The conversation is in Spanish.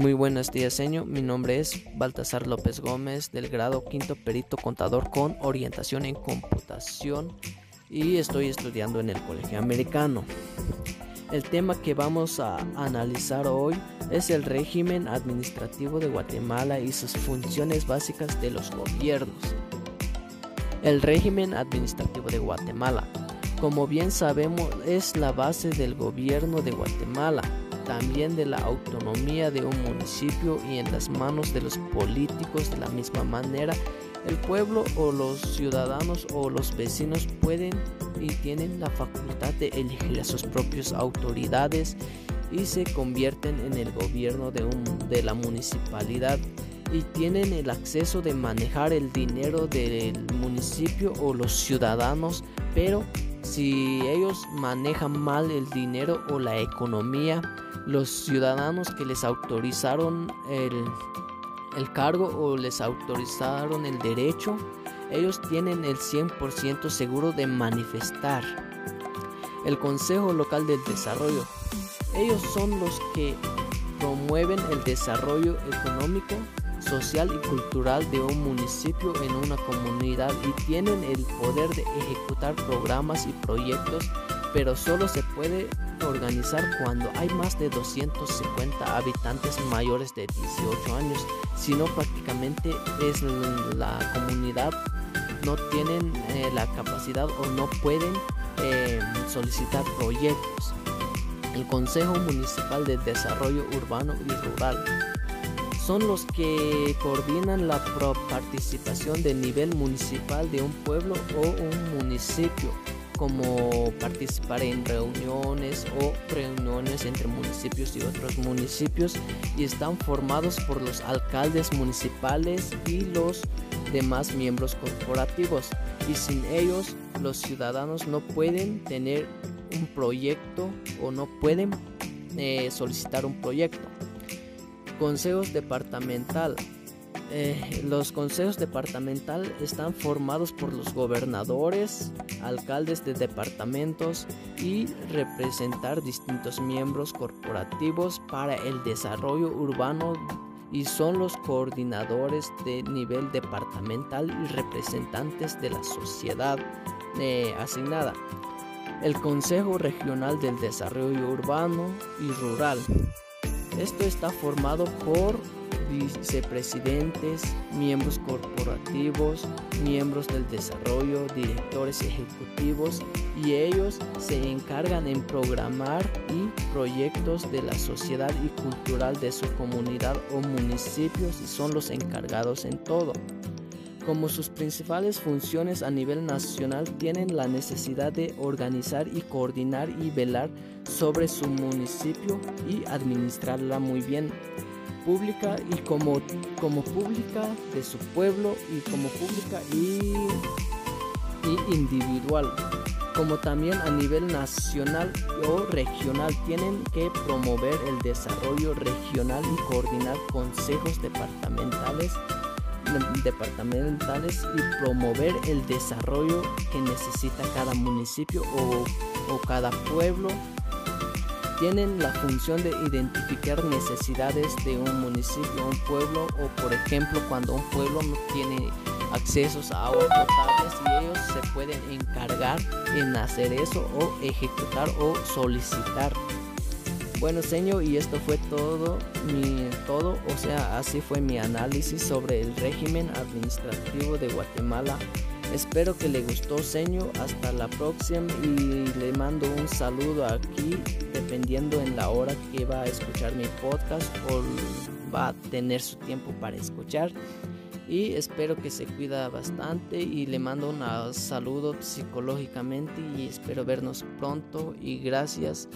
Muy buenos días, señor. Mi nombre es Baltasar López Gómez, del grado quinto perito contador con orientación en computación y estoy estudiando en el Colegio Americano. El tema que vamos a analizar hoy es el régimen administrativo de Guatemala y sus funciones básicas de los gobiernos. El régimen administrativo de Guatemala, como bien sabemos, es la base del gobierno de Guatemala también de la autonomía de un municipio y en las manos de los políticos de la misma manera. El pueblo o los ciudadanos o los vecinos pueden y tienen la facultad de elegir a sus propias autoridades y se convierten en el gobierno de, un, de la municipalidad y tienen el acceso de manejar el dinero del municipio o los ciudadanos, pero si ellos manejan mal el dinero o la economía, los ciudadanos que les autorizaron el, cargo o les autorizaron el derecho, ellos tienen el 100% seguro de manifestar. El Consejo Local del Desarrollo, ellos son los que promueven el desarrollo económico, social y cultural de un municipio en una comunidad y tienen el poder de ejecutar programas y proyectos, pero solo se puede organizar cuando hay más de 250 habitantes mayores de 18 años, si no prácticamente es la comunidad no tienen eh, la capacidad o no pueden eh, solicitar proyectos. El Consejo Municipal de Desarrollo Urbano y Rural son los que coordinan la participación de nivel municipal de un pueblo o un municipio como participar en reuniones o reuniones entre municipios y otros municipios y están formados por los alcaldes municipales y los demás miembros corporativos y sin ellos los ciudadanos no pueden tener un proyecto o no pueden eh, solicitar un proyecto. Consejos departamental eh, los consejos departamental están formados por los gobernadores, alcaldes de departamentos y representar distintos miembros corporativos para el desarrollo urbano y son los coordinadores de nivel departamental y representantes de la sociedad eh, asignada. El Consejo Regional del Desarrollo Urbano y Rural. Esto está formado por vicepresidentes, miembros corporativos, miembros del desarrollo, directores ejecutivos y ellos se encargan en programar y proyectos de la sociedad y cultural de su comunidad o municipios y son los encargados en todo. Como sus principales funciones a nivel nacional tienen la necesidad de organizar y coordinar y velar sobre su municipio y administrarla muy bien pública y como, como pública de su pueblo y como pública y, y individual como también a nivel nacional o regional. Tienen que promover el desarrollo regional y coordinar consejos departamentales departamentales y promover el desarrollo que necesita cada municipio o, o cada pueblo tienen la función de identificar necesidades de un municipio, un pueblo o por ejemplo cuando un pueblo no tiene accesos a agua potable y ellos se pueden encargar en hacer eso o ejecutar o solicitar. Bueno, señor, y esto fue todo, mi, todo, o sea, así fue mi análisis sobre el régimen administrativo de Guatemala Espero que le gustó, señor. Hasta la próxima y le mando un saludo aquí, dependiendo en la hora que va a escuchar mi podcast o va a tener su tiempo para escuchar. Y espero que se cuida bastante y le mando un saludo psicológicamente y espero vernos pronto y gracias